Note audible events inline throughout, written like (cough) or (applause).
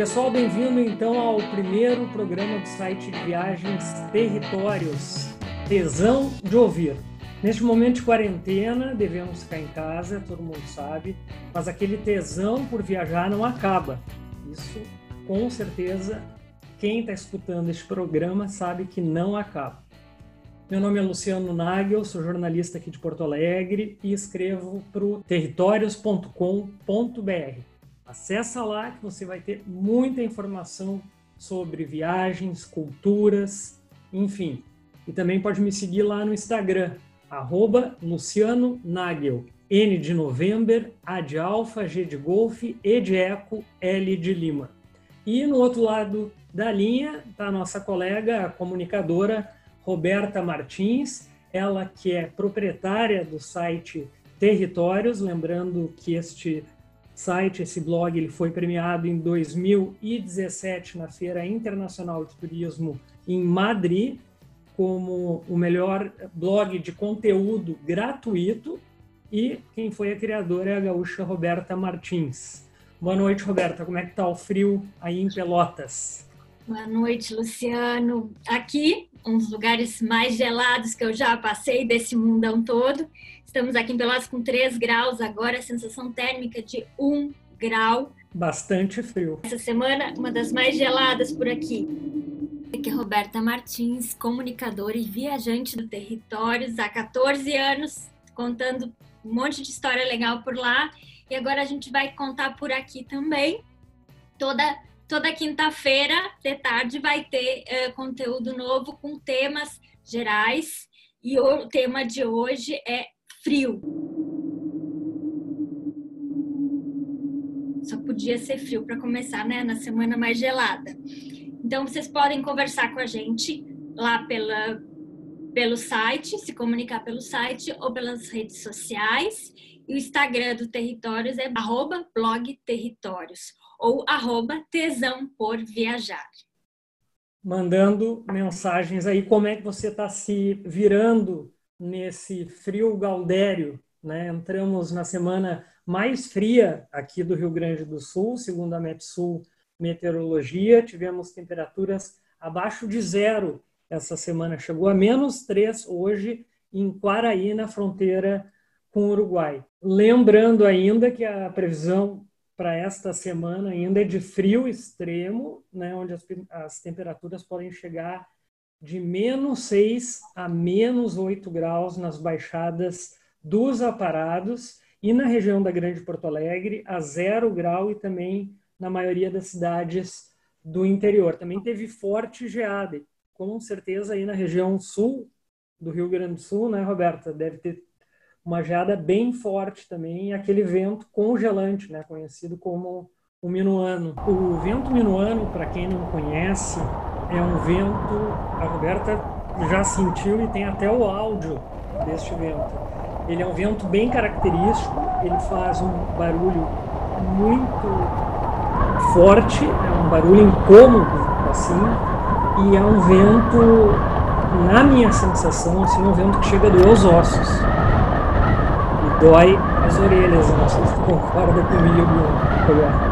Pessoal, bem-vindo então ao primeiro programa do site viagens Territórios. Tesão de ouvir. Neste momento de quarentena, devemos ficar em casa, todo mundo sabe, mas aquele tesão por viajar não acaba. Isso, com certeza, quem está escutando este programa sabe que não acaba. Meu nome é Luciano Nagel, sou jornalista aqui de Porto Alegre e escrevo para o territórios.com.br. Acessa lá que você vai ter muita informação sobre viagens, culturas, enfim. E também pode me seguir lá no Instagram, arroba Luciano Nagel. N de November, A de Alfa, G de Golfe, E de Eco, L de Lima. E no outro lado da linha está a nossa colega, a comunicadora Roberta Martins, ela que é proprietária do site Territórios, lembrando que este site, esse blog, ele foi premiado em 2017 na Feira Internacional de Turismo em Madrid como o melhor blog de conteúdo gratuito e quem foi a criadora é a gaúcha Roberta Martins. Boa noite, Roberta. Como é que tá o frio aí em Pelotas? Boa noite, Luciano. Aqui, uns lugares mais gelados que eu já passei desse mundão todo. Estamos aqui em Pelotas com 3 graus agora, sensação térmica de 1 grau. Bastante frio. Essa semana, uma das mais geladas por aqui. Aqui é Roberta Martins, comunicadora e viajante do Territórios há 14 anos, contando um monte de história legal por lá. E agora a gente vai contar por aqui também. Toda toda quinta-feira de tarde vai ter uh, conteúdo novo com temas gerais. E o tema de hoje é frio. Só podia ser frio para começar, né? Na semana mais gelada. Então, vocês podem conversar com a gente lá pela, pelo site, se comunicar pelo site ou pelas redes sociais. E o Instagram do Territórios é arroba blog Territórios ou arroba tesão por viajar. Mandando mensagens aí, como é que você está se virando nesse frio gaudério, né? Entramos na semana mais fria aqui do Rio Grande do Sul, segundo a Metsul Meteorologia, tivemos temperaturas abaixo de zero essa semana, chegou a menos três hoje em Quaraí, na fronteira com o Uruguai. Lembrando ainda que a previsão para esta semana ainda é de frio extremo, né, onde as, as temperaturas podem chegar de menos 6 a menos 8 graus nas baixadas dos aparados e na região da Grande Porto Alegre a zero grau e também na maioria das cidades do interior. Também teve forte geada, com certeza aí na região sul do Rio Grande do Sul, né, Roberta? Deve ter uma geada bem forte também aquele vento congelante, né, conhecido como o minuano. O vento minuano, para quem não conhece, é um vento, a Roberta já sentiu e tem até o áudio deste vento. Ele é um vento bem característico, ele faz um barulho muito forte, é um barulho incômodo, assim, e é um vento, na minha sensação, assim, um vento que chega a doer os ossos. E dói as orelhas, não sei se tu concorda comigo, Roberta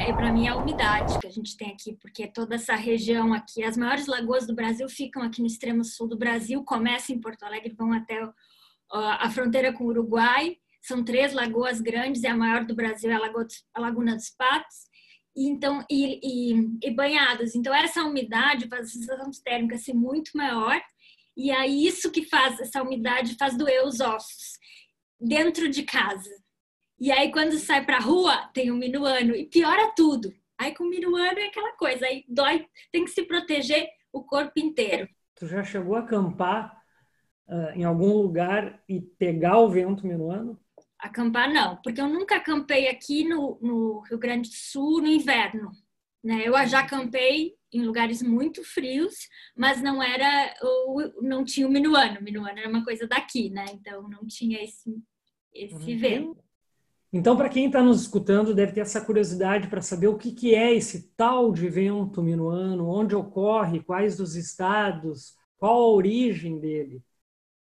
é, é para mim a umidade que a gente tem aqui, porque toda essa região aqui, as maiores lagoas do Brasil ficam aqui no extremo sul do Brasil, começam em Porto Alegre, vão até uh, a fronteira com o Uruguai. São três lagoas grandes e a maior do Brasil é a, a Laguna dos Patos. E, então, e, e, e banhados. Então, essa umidade faz a sensação térmica ser muito maior, e é isso que faz, essa umidade faz doer os ossos dentro de casa. E aí, quando sai pra rua, tem um minuano e piora tudo. Aí, com o minuano é aquela coisa, aí dói, tem que se proteger o corpo inteiro. Tu já chegou a acampar uh, em algum lugar e pegar o vento minuano? Acampar não, porque eu nunca acampei aqui no, no Rio Grande do Sul no inverno. Né? Eu já acampei em lugares muito frios, mas não era o, não tinha o minuano. O minuano era uma coisa daqui, né? Então não tinha esse esse uhum. vento. Então, para quem está nos escutando, deve ter essa curiosidade para saber o que, que é esse tal de vento minuano, onde ocorre, quais os estados, qual a origem dele.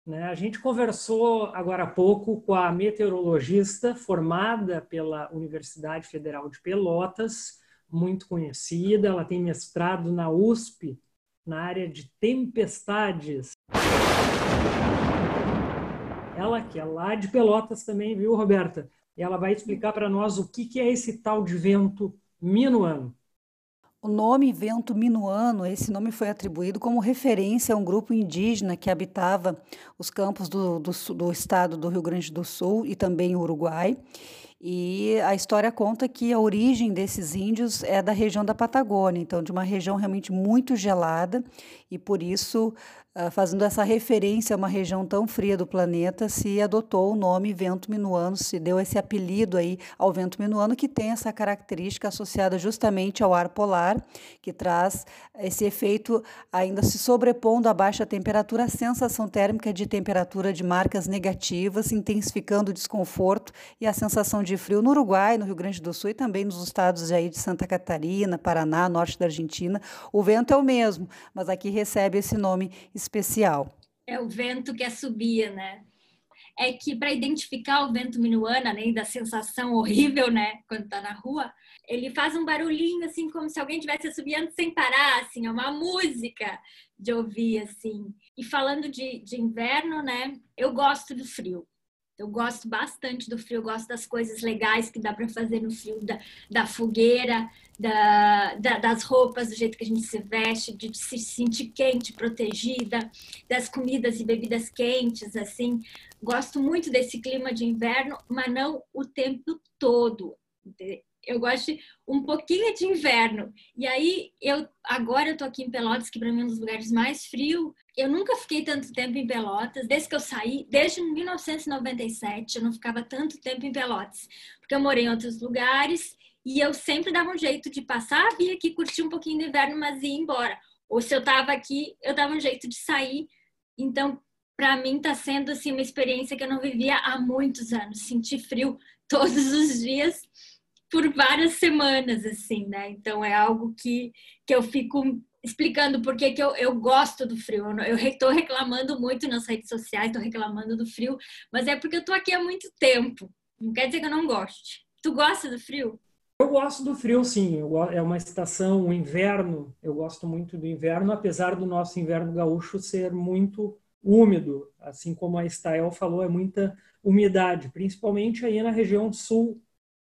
Né? A gente conversou agora há pouco com a meteorologista formada pela Universidade Federal de Pelotas, muito conhecida, ela tem mestrado na USP na área de tempestades. Ela que é lá de Pelotas também, viu, Roberta? Ela vai explicar para nós o que é esse tal de vento minuano. O nome vento minuano, esse nome foi atribuído como referência a um grupo indígena que habitava os campos do, do, do estado do Rio Grande do Sul e também o Uruguai. E a história conta que a origem desses índios é da região da Patagônia, então de uma região realmente muito gelada, e por isso ah, fazendo essa referência a uma região tão fria do planeta, se adotou o nome vento minuano, se deu esse apelido aí ao vento minuano, que tem essa característica associada justamente ao ar polar, que traz esse efeito ainda se sobrepondo à baixa temperatura, a sensação térmica de temperatura de marcas negativas, intensificando o desconforto e a sensação de frio no Uruguai, no Rio Grande do Sul e também nos estados aí de Santa Catarina, Paraná, norte da Argentina. O vento é o mesmo, mas aqui recebe esse nome especial. É o vento que é subia, né? É que para identificar o vento minuano, além da sensação horrível, né, quando tá na rua, ele faz um barulhinho assim como se alguém estivesse subindo sem parar, assim, é uma música de ouvir assim. E falando de, de inverno, né, eu gosto do frio. Eu gosto bastante do frio, gosto das coisas legais que dá para fazer no frio, da, da fogueira, da, da, das roupas, do jeito que a gente se veste, de se sentir quente, protegida, das comidas e bebidas quentes, assim. Gosto muito desse clima de inverno, mas não o tempo todo eu gosto um pouquinho de inverno. E aí, eu agora eu tô aqui em Pelotas, que para mim é um dos lugares mais frios. Eu nunca fiquei tanto tempo em Pelotas, desde que eu saí, desde 1997, eu não ficava tanto tempo em Pelotas, porque eu morei em outros lugares e eu sempre dava um jeito de passar, vir aqui curtir um pouquinho do inverno, mas ir embora. Ou se eu tava aqui, eu dava um jeito de sair. Então, para mim tá sendo assim uma experiência que eu não vivia há muitos anos, sentir frio (laughs) todos os dias por várias semanas, assim, né? Então é algo que, que eu fico explicando por que, eu, eu gosto do frio. Eu estou reclamando muito nas redes sociais, estou reclamando do frio, mas é porque eu estou aqui há muito tempo. Não quer dizer que eu não goste. Tu gosta do frio? Eu gosto do frio, sim. é uma estação, o inverno. Eu gosto muito do inverno, apesar do nosso inverno gaúcho ser muito úmido. Assim como a Stael falou, é muita umidade, principalmente aí na região sul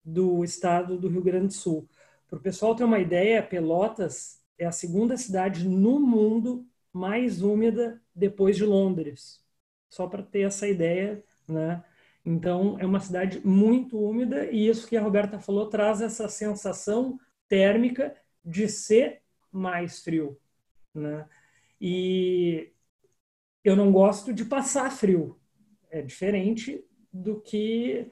do estado do Rio Grande do Sul. Para o pessoal ter uma ideia, Pelotas é a segunda cidade no mundo mais úmida depois de Londres. Só para ter essa ideia, né? Então, é uma cidade muito úmida e isso que a Roberta falou traz essa sensação térmica de ser mais frio, né? E eu não gosto de passar frio. É diferente do que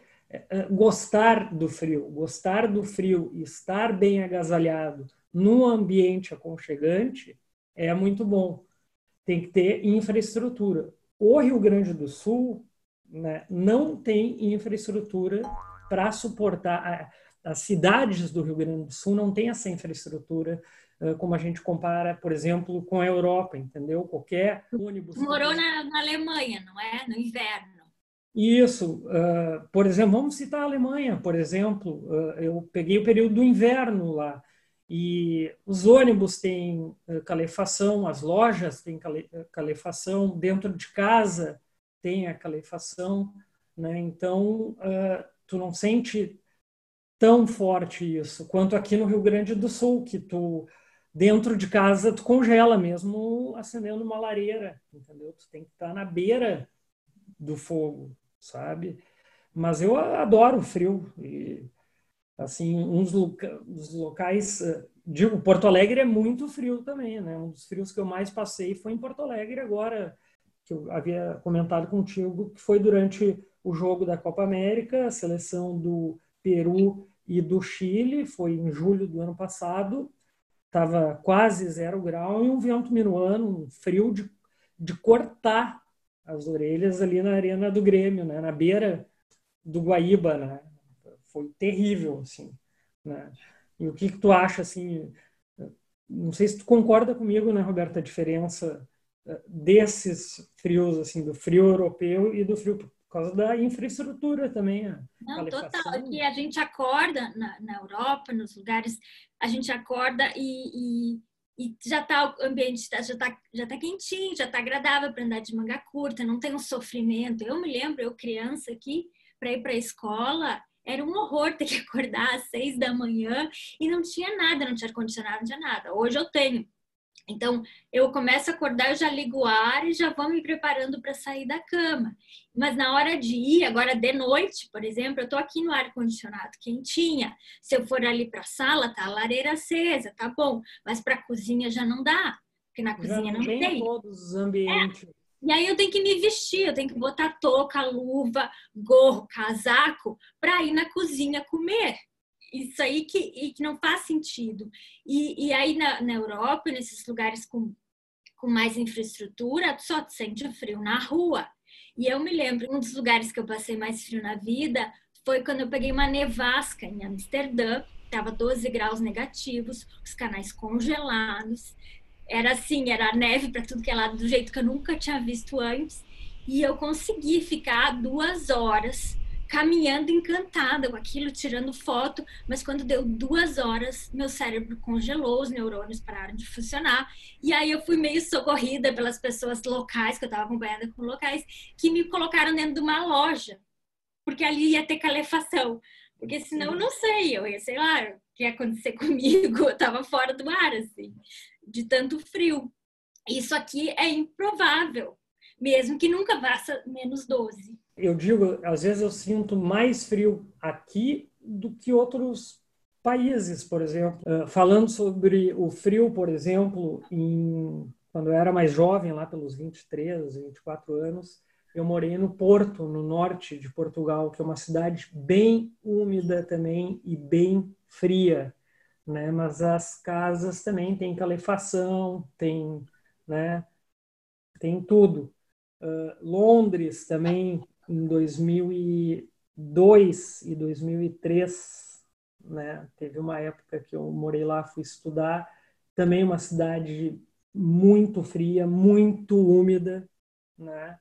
gostar do frio, gostar do frio e estar bem agasalhado num ambiente aconchegante é muito bom. Tem que ter infraestrutura. O Rio Grande do Sul né, não tem infraestrutura para suportar. As cidades do Rio Grande do Sul não têm essa infraestrutura como a gente compara, por exemplo, com a Europa, entendeu? Qualquer ônibus. Morou na, na Alemanha, não é? No inverno. Isso, uh, por exemplo, vamos citar a Alemanha, por exemplo, uh, eu peguei o período do inverno lá e os ônibus têm uh, calefação, as lojas têm cale calefação, dentro de casa tem a calefação, né? Então tu não sente tão forte isso quanto aqui no Rio Grande do Sul, que tu dentro de casa tu congela mesmo acendendo uma lareira, entendeu? Tu tem que estar na beira do fogo sabe? Mas eu adoro o frio. E, assim, uns locais... Eh, digo, Porto Alegre é muito frio também, né? Um dos frios que eu mais passei foi em Porto Alegre agora, que eu havia comentado contigo, que foi durante o jogo da Copa América, a seleção do Peru e do Chile, foi em julho do ano passado, estava quase zero grau e um vento minuano, um frio de, de cortar as orelhas ali na arena do Grêmio, né? na beira do Guaíba, né? Foi terrível, assim, né? E o que, que tu acha, assim, não sei se tu concorda comigo, né, Roberta, a diferença desses frios, assim, do frio europeu e do frio por causa da infraestrutura também. Não, total. Aqui a gente acorda na, na Europa, nos lugares, a gente acorda e, e e já tá o ambiente tá, já tá já tá quentinho, já tá agradável para andar de manga curta, não tem um sofrimento. Eu me lembro, eu criança aqui, para ir para a escola, era um horror ter que (laughs) acordar às seis da manhã e não tinha nada, não tinha ar-condicionado, não tinha nada. Hoje eu tenho. Então, eu começo a acordar, eu já ligo o ar e já vou me preparando para sair da cama. Mas na hora de ir, agora de noite, por exemplo, eu estou aqui no ar-condicionado quentinha. Se eu for ali para a sala, tá a lareira acesa, tá bom. Mas para a cozinha já não dá, porque na cozinha não, não tem. todos os ambientes. É. E aí eu tenho que me vestir, eu tenho que botar touca, luva, gorro, casaco para ir na cozinha comer isso aí que, que não faz sentido. E, e aí na, na Europa, nesses lugares com, com mais infraestrutura, só sente frio na rua. E eu me lembro, um dos lugares que eu passei mais frio na vida foi quando eu peguei uma nevasca em Amsterdã, estava 12 graus negativos, os canais congelados. Era assim, era neve para tudo que é lado, do jeito que eu nunca tinha visto antes. E eu consegui ficar duas horas caminhando encantada com aquilo, tirando foto, mas quando deu duas horas, meu cérebro congelou, os neurônios pararam de funcionar, e aí eu fui meio socorrida pelas pessoas locais, que eu estava acompanhada com locais, que me colocaram dentro de uma loja, porque ali ia ter calefação, porque senão eu não sei, eu ia, sei lá, o que ia acontecer (laughs) comigo, eu estava fora do ar, assim, de tanto frio. Isso aqui é improvável, mesmo que nunca faça menos 12 eu digo, às vezes eu sinto mais frio aqui do que outros países, por exemplo. Uh, falando sobre o frio, por exemplo, em, quando eu era mais jovem, lá pelos 23, 24 anos, eu morei no Porto, no norte de Portugal, que é uma cidade bem úmida também e bem fria, né? Mas as casas também têm calefação, tem, né? Tem tudo. Uh, Londres também em 2002 e 2003, né? Teve uma época que eu morei lá, fui estudar, também uma cidade muito fria, muito úmida, né?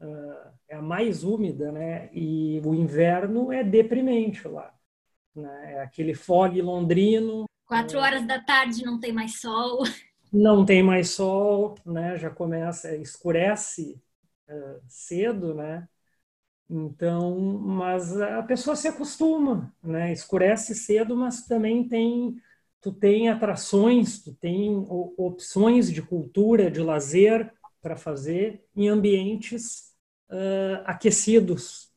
Uh, é a mais úmida, né? E o inverno é deprimente lá, né? É aquele fog londrino. Quatro horas da tarde não tem mais sol. Não tem mais sol, né? Já começa, escurece uh, cedo, né? Então, mas a pessoa se acostuma, né? Escurece cedo, mas também tem tu tem atrações, tu tem opções de cultura, de lazer para fazer em ambientes uh, aquecidos,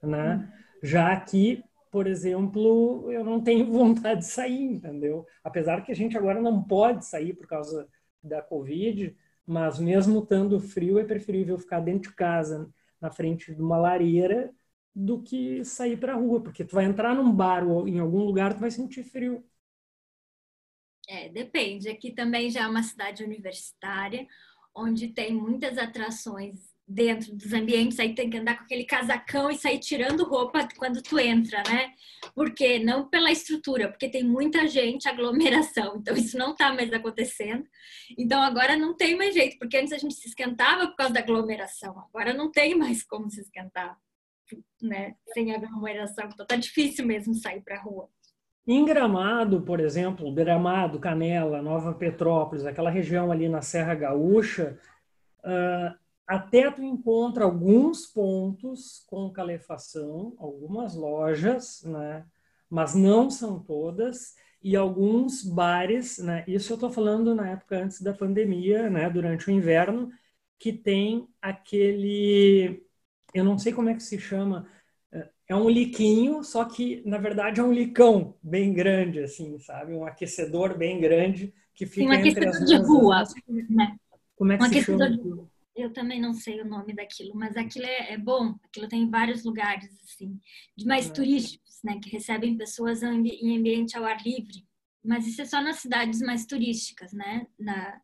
né? Já aqui, por exemplo, eu não tenho (laughs) vontade de sair, entendeu? Apesar que a gente agora não pode sair por causa da Covid, mas mesmo estando frio, é preferível ficar dentro de casa na frente de uma lareira do que sair para a rua, porque tu vai entrar num bar ou em algum lugar, tu vai sentir frio. É, depende. Aqui também já é uma cidade universitária, onde tem muitas atrações dentro dos ambientes, aí tem que andar com aquele casacão e sair tirando roupa quando tu entra, né? Porque não pela estrutura, porque tem muita gente, aglomeração, então isso não tá mais acontecendo. Então agora não tem mais jeito, porque antes a gente se esquentava por causa da aglomeração, agora não tem mais como se esquentar, né? Sem aglomeração, então tá difícil mesmo sair para rua. Em Gramado, por exemplo, Gramado, Canela, Nova Petrópolis, aquela região ali na Serra Gaúcha, uh, até tu encontra alguns pontos com calefação, algumas lojas, né? mas não são todas, e alguns bares, né? isso eu estou falando na época antes da pandemia, né? durante o inverno, que tem aquele, eu não sei como é que se chama, é um liquinho, só que na verdade é um licão bem grande, assim, sabe? Um aquecedor bem grande que fica um entre as de rua, né? Como é que um se chama? Eu também não sei o nome daquilo, mas aquilo é, é bom. Aquilo tem vários lugares assim, de mais é. turísticos, né, que recebem pessoas em ambiente ao ar livre. Mas isso é só nas cidades mais turísticas, né? Na,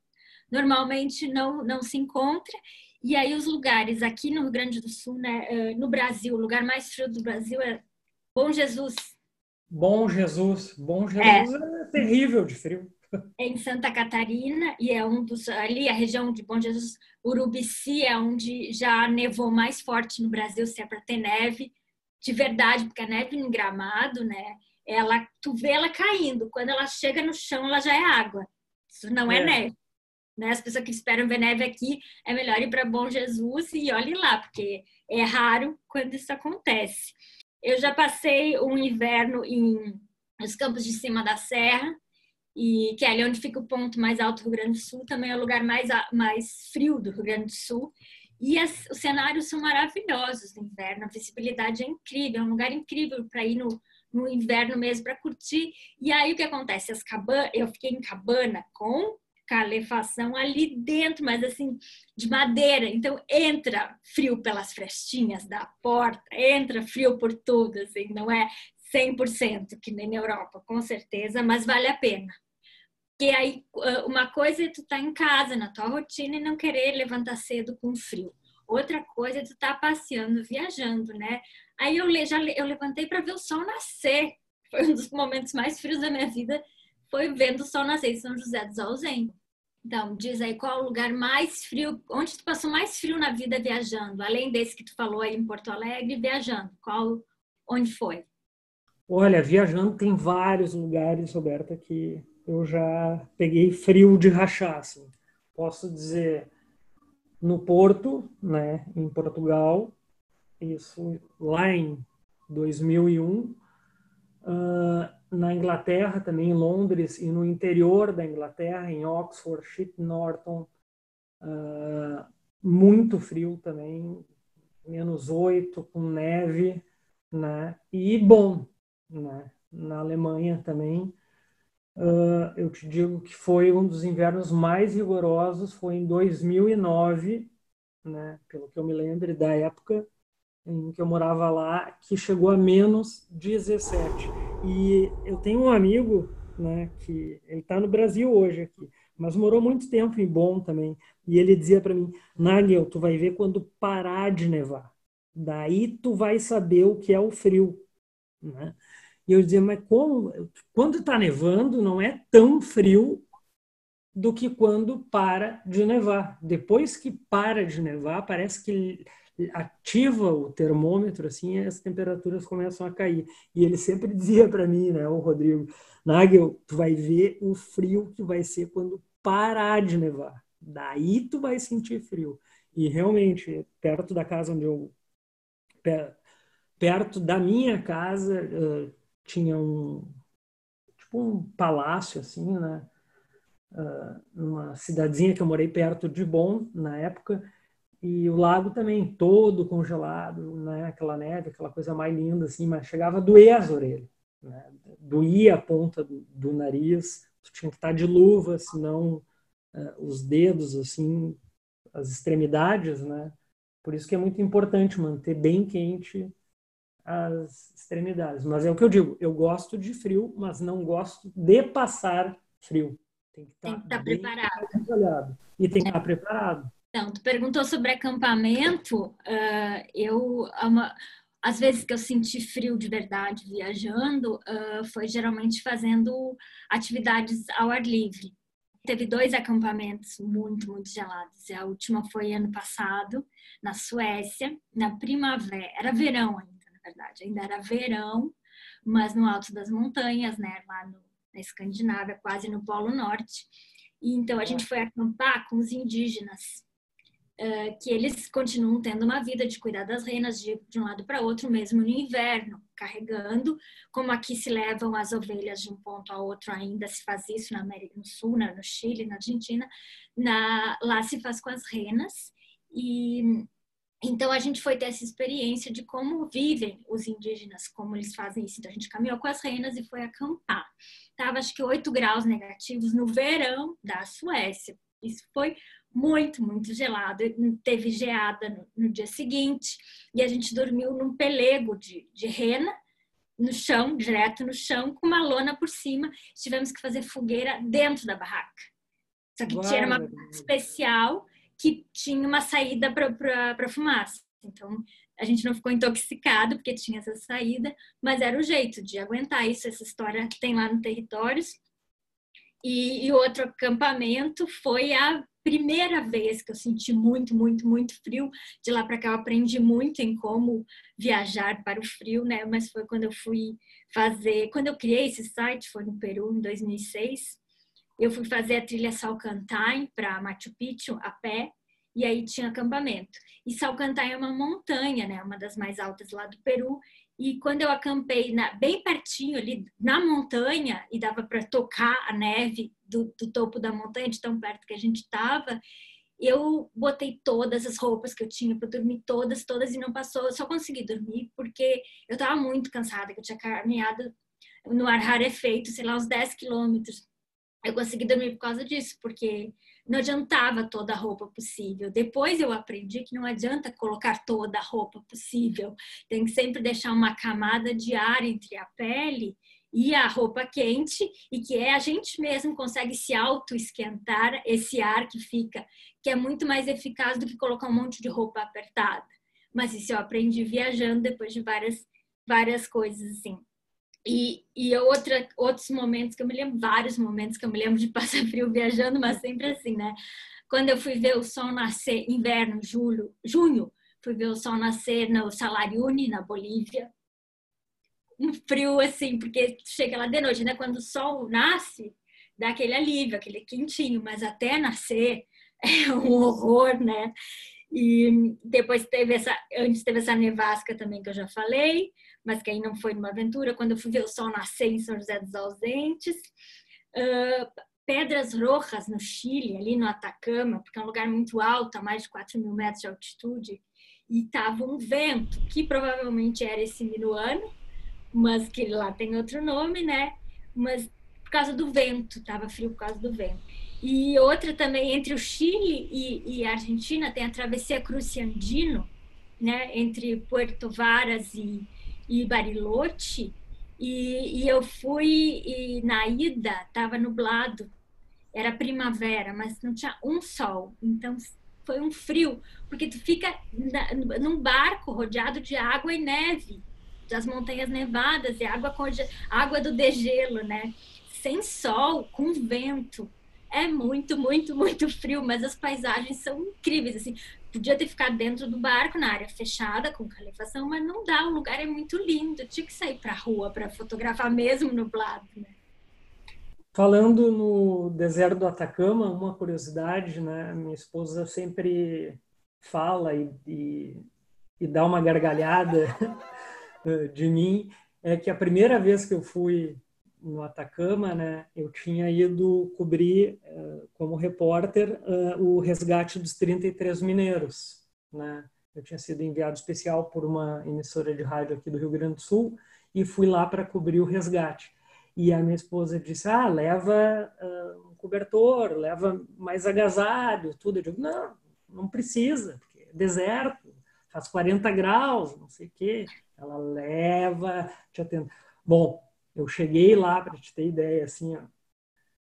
normalmente não não se encontra. E aí os lugares aqui no Rio Grande do Sul, né, eh, no Brasil, o lugar mais frio do Brasil é Bom Jesus. Bom Jesus, Bom Jesus é, é terrível de frio. Em Santa Catarina e é um dos ali a região de Bom Jesus, Urubici é onde já nevou mais forte no Brasil, se é para ter neve de verdade, porque a neve em Gramado, né? Ela, tu vê ela caindo. Quando ela chega no chão, ela já é água. Isso não é, é neve. Né? As pessoas que esperam ver neve aqui, é melhor ir para Bom Jesus e olhe lá, porque é raro quando isso acontece. Eu já passei um inverno em nos campos de cima da serra, e que é ali onde fica o ponto mais alto do Rio Grande do Sul, também é o lugar mais, mais frio do Rio Grande do Sul. E as, os cenários são maravilhosos no inverno, a visibilidade é incrível, é um lugar incrível para ir no, no inverno mesmo para curtir. E aí o que acontece? As cabanas, eu fiquei em cabana com calefação ali dentro, mas assim, de madeira. Então entra frio pelas frestinhas da porta, entra frio por tudo, assim, não é 100% que nem na Europa, com certeza, mas vale a pena. Porque aí uma coisa é tu tá em casa, na tua rotina e não querer levantar cedo com frio. Outra coisa é tu tá passeando, viajando, né? Aí eu, já, eu levantei para ver o sol nascer. (laughs) Foi um dos momentos mais frios da minha vida, foi vendo o sol nascer em São José dos Ausentes. Então, diz aí qual o lugar mais frio, onde tu passou mais frio na vida viajando, além desse que tu falou aí em Porto Alegre, viajando, qual, onde foi? Olha, viajando tem vários lugares, Roberta, que eu já peguei frio de rachar, assim. Posso dizer, no Porto, né, em Portugal, isso lá em 2001, uh, ah, na Inglaterra também, em Londres e no interior da Inglaterra, em Oxford, Ship Norton, uh, muito frio também, menos oito, com neve, né, e bom, né? Na Alemanha também, uh, eu te digo que foi um dos invernos mais rigorosos, foi em 2009, né? Pelo que eu me lembro da época em que eu morava lá, que chegou a menos 17. E eu tenho um amigo, né? Que ele está no Brasil hoje aqui, mas morou muito tempo em Bonn também. E ele dizia para mim, Nagel, tu vai ver quando parar de nevar. Daí tu vai saber o que é o frio. Né? E eu dizia, mas como? Quando está nevando, não é tão frio do que quando para de nevar. Depois que para de nevar, parece que ativa o termômetro, assim, as temperaturas começam a cair. E ele sempre (laughs) dizia para mim, né, o Rodrigo, Nagel, tu vai ver o frio que vai ser quando parar de nevar. Daí tu vai sentir frio. E realmente, perto da casa onde eu perto da minha casa tinha um tipo um palácio assim, né? Uh, numa cidadezinha que eu morei perto de Bonn na época e o lago também todo congelado, né? Aquela neve, aquela coisa mais linda assim, mas chegava a doer as orelhas, né? Doía a ponta do, do nariz, tu tinha que estar de luva, senão uh, os dedos assim, as extremidades, né? Por isso que é muito importante manter bem quente as extremidades. Mas é o que eu digo, eu gosto de frio, mas não gosto de passar frio. Tem que estar, tá preparado. Olhado. E tem que estar preparado. Então, tu perguntou sobre acampamento. Uh, eu, uma, às vezes que eu senti frio de verdade viajando, uh, foi geralmente fazendo atividades ao ar livre. Teve dois acampamentos muito, muito gelados. A última foi ano passado, na Suécia, na primavera, era verão ainda verdade. Ainda era verão, mas no alto das montanhas, né, lá no, na Escandinávia, quase no Polo Norte. E então a gente foi acampar com os indígenas, uh, que eles continuam tendo uma vida de cuidar das renas de, de um lado para outro, mesmo no inverno, carregando, como aqui se levam as ovelhas de um ponto a outro, ainda se faz isso na América do Sul, no Chile, na Argentina, na, lá se faz com as renas. E então a gente foi ter essa experiência de como vivem os indígenas, como eles fazem isso. Então a gente caminhou com as renas e foi acampar. Tava acho que 8 graus negativos no verão da Suécia. Isso foi muito, muito gelado. Teve geada no, no dia seguinte e a gente dormiu num pelego de, de rena no chão, direto no chão, com uma lona por cima. Tivemos que fazer fogueira dentro da barraca. Só que Uau. tinha uma especial que tinha uma saída para fumaça. Então, a gente não ficou intoxicado porque tinha essa saída, mas era o jeito de aguentar isso. Essa história tem lá no Territórios. E, e outro acampamento foi a primeira vez que eu senti muito, muito, muito frio. De lá para cá eu aprendi muito em como viajar para o frio, né? Mas foi quando eu fui fazer, quando eu criei esse site, foi no Peru em 2006. Eu fui fazer a trilha Salcantay para Machu Picchu a pé e aí tinha acampamento. E Salcantay é uma montanha, né? Uma das mais altas lá do Peru. E quando eu acampei na, bem pertinho ali na montanha e dava para tocar a neve do, do, topo da montanha, de tão perto que a gente estava, eu botei todas as roupas que eu tinha para dormir, todas, todas, e não passou. Eu só consegui dormir porque eu estava muito cansada, que eu tinha caminhado no ar rarefeito, sei lá, uns 10 quilômetros. Eu consegui dormir por causa disso, porque não adiantava toda a roupa possível. Depois eu aprendi que não adianta colocar toda a roupa possível. Tem que sempre deixar uma camada de ar entre a pele e a roupa quente e que é a gente mesmo consegue se auto-esquentar esse ar que fica, que é muito mais eficaz do que colocar um monte de roupa apertada. Mas isso eu aprendi viajando depois de várias várias coisas assim. E, e outra, outros momentos que eu me lembro, vários momentos que eu me lembro de passar (laughs) frio viajando, mas sempre assim, né? Quando eu fui ver o sol nascer, inverno, julho, junho, fui ver o sol nascer no Salariune, na Bolívia. Um frio assim, porque chega lá de noite, né? Quando o sol nasce, dá aquele alívio, aquele quentinho, mas até nascer (laughs) é um horror, né? E depois teve essa, antes teve essa nevasca também que eu já falei mas que aí não foi uma aventura. Quando eu fui ver o sol nascer em São José dos Ausentes, uh, Pedras Rojas, no Chile, ali no Atacama, porque é um lugar muito alto, a mais de 4 mil metros de altitude, e estava um vento, que provavelmente era esse minuano, mas que lá tem outro nome, né? Mas por causa do vento, estava frio por causa do vento. E outra também, entre o Chile e, e a Argentina, tem a travessia Cruciandino, né? Entre Puerto Varas e, e Bariloche, e, e eu fui e na ida estava nublado, era primavera, mas não tinha um sol, então foi um frio, porque tu fica na, num barco rodeado de água e neve, das montanhas nevadas e água, água do degelo, né? Sem sol, com vento. É muito, muito, muito frio, mas as paisagens são incríveis, assim podia ter ficado dentro do barco, na área fechada, com calefação, mas não dá, o lugar é muito lindo. tinha que sair para a rua para fotografar mesmo nublado. Né? Falando no deserto do Atacama, uma curiosidade, né? Minha esposa sempre fala e, e, e dá uma gargalhada (laughs) de mim, é que a primeira vez que eu fui no Atacama, né, eu tinha ido cobrir uh, como repórter uh, o resgate dos 33 mineiros, né? Eu tinha sido enviado especial por uma emissora de rádio aqui do Rio Grande do Sul e fui lá para cobrir o resgate. E a minha esposa disse: "Ah, leva uh, um cobertor, leva mais agasalho, tudo". Eu digo: "Não, não precisa, porque é deserto, faz 40 graus, não sei o quê". Ela leva, te atendo. Bom, eu cheguei lá, para te ter ideia, assim, ó,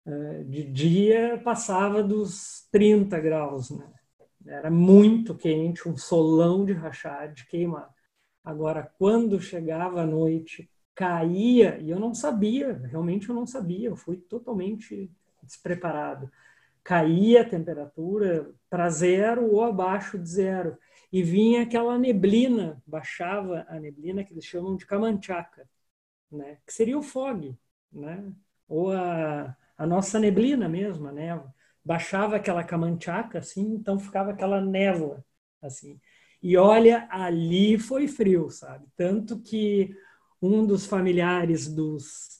é, de dia passava dos 30 graus, né? Era muito quente, um solão de rachar, de queimar. Agora, quando chegava a noite, caía, e eu não sabia, realmente eu não sabia, eu fui totalmente despreparado. Caía a temperatura para zero ou abaixo de zero. E vinha aquela neblina, baixava a neblina que eles chamam de camanchaca né? que seria o fog, né? ou a, a nossa neblina mesmo, a névoa. Baixava aquela camanchaca, assim, então ficava aquela névoa, assim. E olha, ali foi frio, sabe? Tanto que um dos familiares dos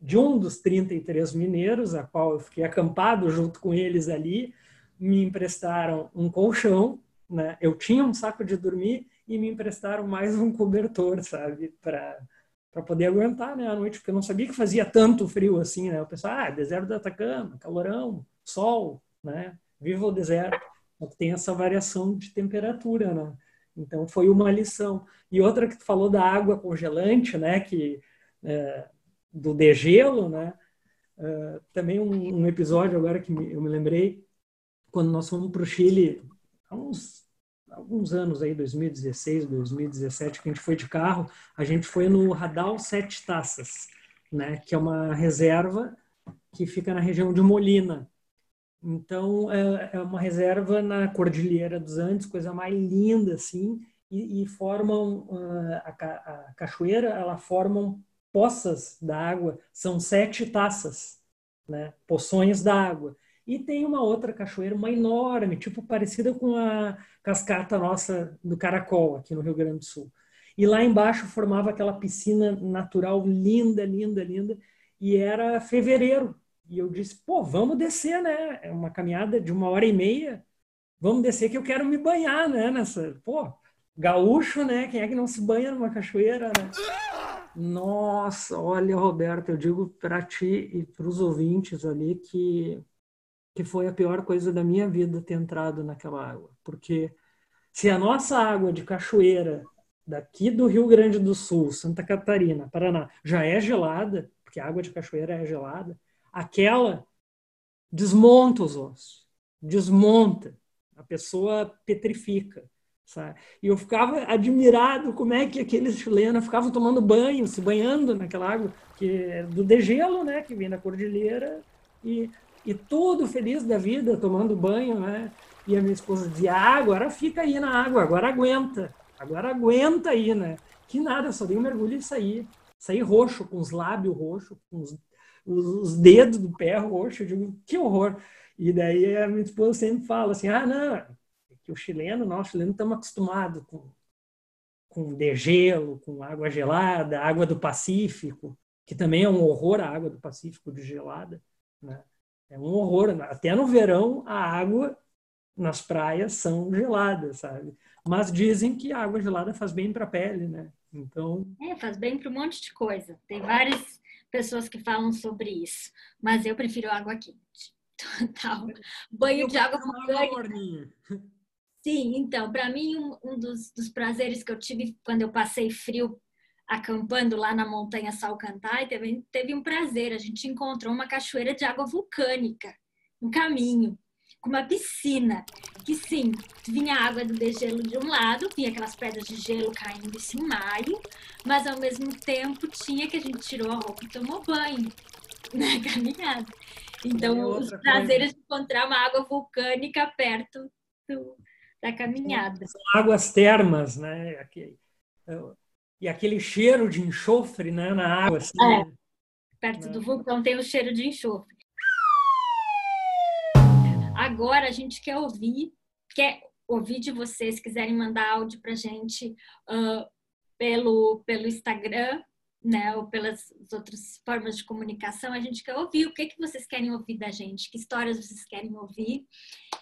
de um dos 33 mineiros, a qual eu fiquei acampado junto com eles ali, me emprestaram um colchão, né? Eu tinha um saco de dormir e me emprestaram mais um cobertor, sabe, para para poder aguentar né, a noite, porque eu não sabia que fazia tanto frio assim, né? Eu pensava, ah, deserto do Atacama, calorão, sol, né? Viva o deserto. Tem essa variação de temperatura, né? Então foi uma lição. E outra que tu falou da água congelante, né? Que é, do degelo, né? É, também um, um, episódio agora que me, eu me lembrei quando nós fomos para o Chile há uns alguns anos aí, 2016, 2017, que a gente foi de carro, a gente foi no Radal Sete Taças, né, que é uma reserva que fica na região de Molina. Então, é, é uma reserva na Cordilheira dos Andes, coisa mais linda, assim, e, e formam uh, a, a, cachoeira, ela formam poças da água, são sete taças, né, poções da água. E tem uma outra cachoeira, uma enorme, tipo parecida com a cascata nossa do Caracol, aqui no Rio Grande do Sul. E lá embaixo formava aquela piscina natural linda, linda, linda. E era fevereiro. E eu disse, pô, vamos descer, né? É uma caminhada de uma hora e meia. Vamos descer que eu quero me banhar, né? Nessa, pô, gaúcho, né? Quem é que não se banha numa cachoeira, né? Nossa, olha, Roberto, eu digo para ti e para os ouvintes ali que que foi a pior coisa da minha vida ter entrado naquela água, porque se a nossa água de cachoeira daqui do Rio Grande do Sul, Santa Catarina, Paraná, já é gelada, porque a água de cachoeira é gelada, aquela desmonta os ossos, desmonta, a pessoa petrifica. Sabe? E eu ficava admirado como é que aqueles chilenos ficavam tomando banho, se banhando naquela água que é do degelo, né, que vem da cordilheira, e, e tudo feliz da vida, tomando banho, né? E a minha esposa dizia, ah, agora fica aí na água, agora aguenta. Agora aguenta aí, né? Que nada, só dei um mergulho e saí. Saí roxo, com os lábios roxos, com os, os, os dedos do pé roxo. Eu digo, que horror. E daí a minha esposa sempre fala assim, ah, não, é que o chileno, nós chilenos estamos acostumados com, com degelo, com água gelada, água do Pacífico, que também é um horror a água do Pacífico de gelada, né? É um horror. Até no verão, a água nas praias são geladas, sabe? Mas dizem que a água gelada faz bem para a pele, né? Então. É, faz bem para um monte de coisa. Tem várias pessoas que falam sobre isso, mas eu prefiro água quente. (laughs) Total. Banho de água vulcânica. Sim, então, para mim, um, um dos, dos, prazeres que eu tive quando eu passei frio acampando lá na montanha Salcantay, teve, teve um prazer. A gente encontrou uma cachoeira de água vulcânica no caminho com uma piscina, que sim, vinha água do degelo de um lado, vinha aquelas pedras de gelo caindo em maio, mas ao mesmo tempo tinha que a gente tirou a roupa e tomou banho (laughs) na caminhada. Então, é os prazeres de encontrar uma água vulcânica perto do, da caminhada. São águas termas, né? E aquele cheiro de enxofre né, na água. Assim, é. Perto do vulcão tem o cheiro de enxofre. Agora a gente quer ouvir, quer ouvir de vocês, quiserem mandar áudio para a gente uh, pelo, pelo Instagram, né, ou pelas outras formas de comunicação, a gente quer ouvir o que, que vocês querem ouvir da gente, que histórias vocês querem ouvir,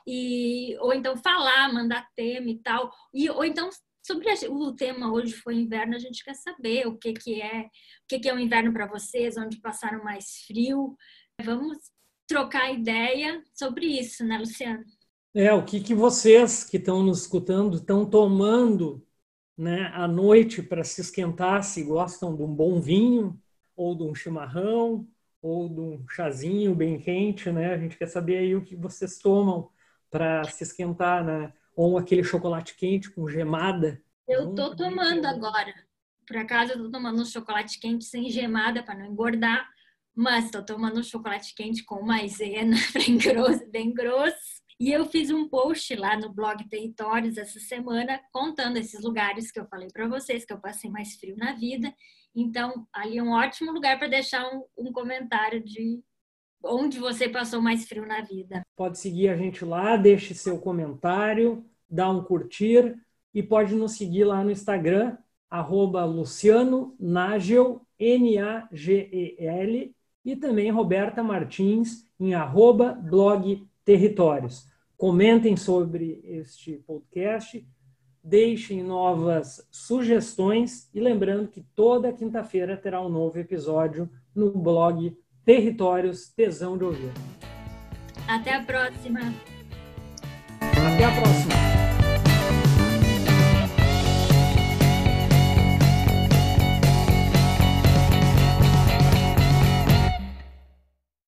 e, ou então falar, mandar tema e tal, e, ou então sobre o tema hoje foi inverno, a gente quer saber o que, que é, o que, que é o inverno para vocês, onde passaram mais frio. Vamos trocar ideia sobre isso, né, Luciano? É, o que, que vocês que estão nos escutando estão tomando né, à noite para se esquentar, se gostam de um bom vinho, ou de um chimarrão, ou de um chazinho bem quente, né? A gente quer saber aí o que vocês tomam para se esquentar, né? Ou aquele chocolate quente com gemada. Eu tô tomando agora. Por acaso eu tô tomando um chocolate quente sem gemada para não engordar, mas estou tomando um chocolate quente com maisena (laughs) bem grosso, bem grosso. E eu fiz um post lá no blog Territórios essa semana contando esses lugares que eu falei para vocês que eu passei mais frio na vida. Então, ali é um ótimo lugar para deixar um, um comentário de onde você passou mais frio na vida. Pode seguir a gente lá, deixe seu comentário, dá um curtir e pode nos seguir lá no Instagram, arroba Luciano Nagel, N-A-G-E-L, e também Roberta Martins em arroba blog territórios. Comentem sobre este podcast, deixem novas sugestões e lembrando que toda quinta-feira terá um novo episódio no blog Territórios Tesão de Ouvir. Até a próxima. Até a próxima.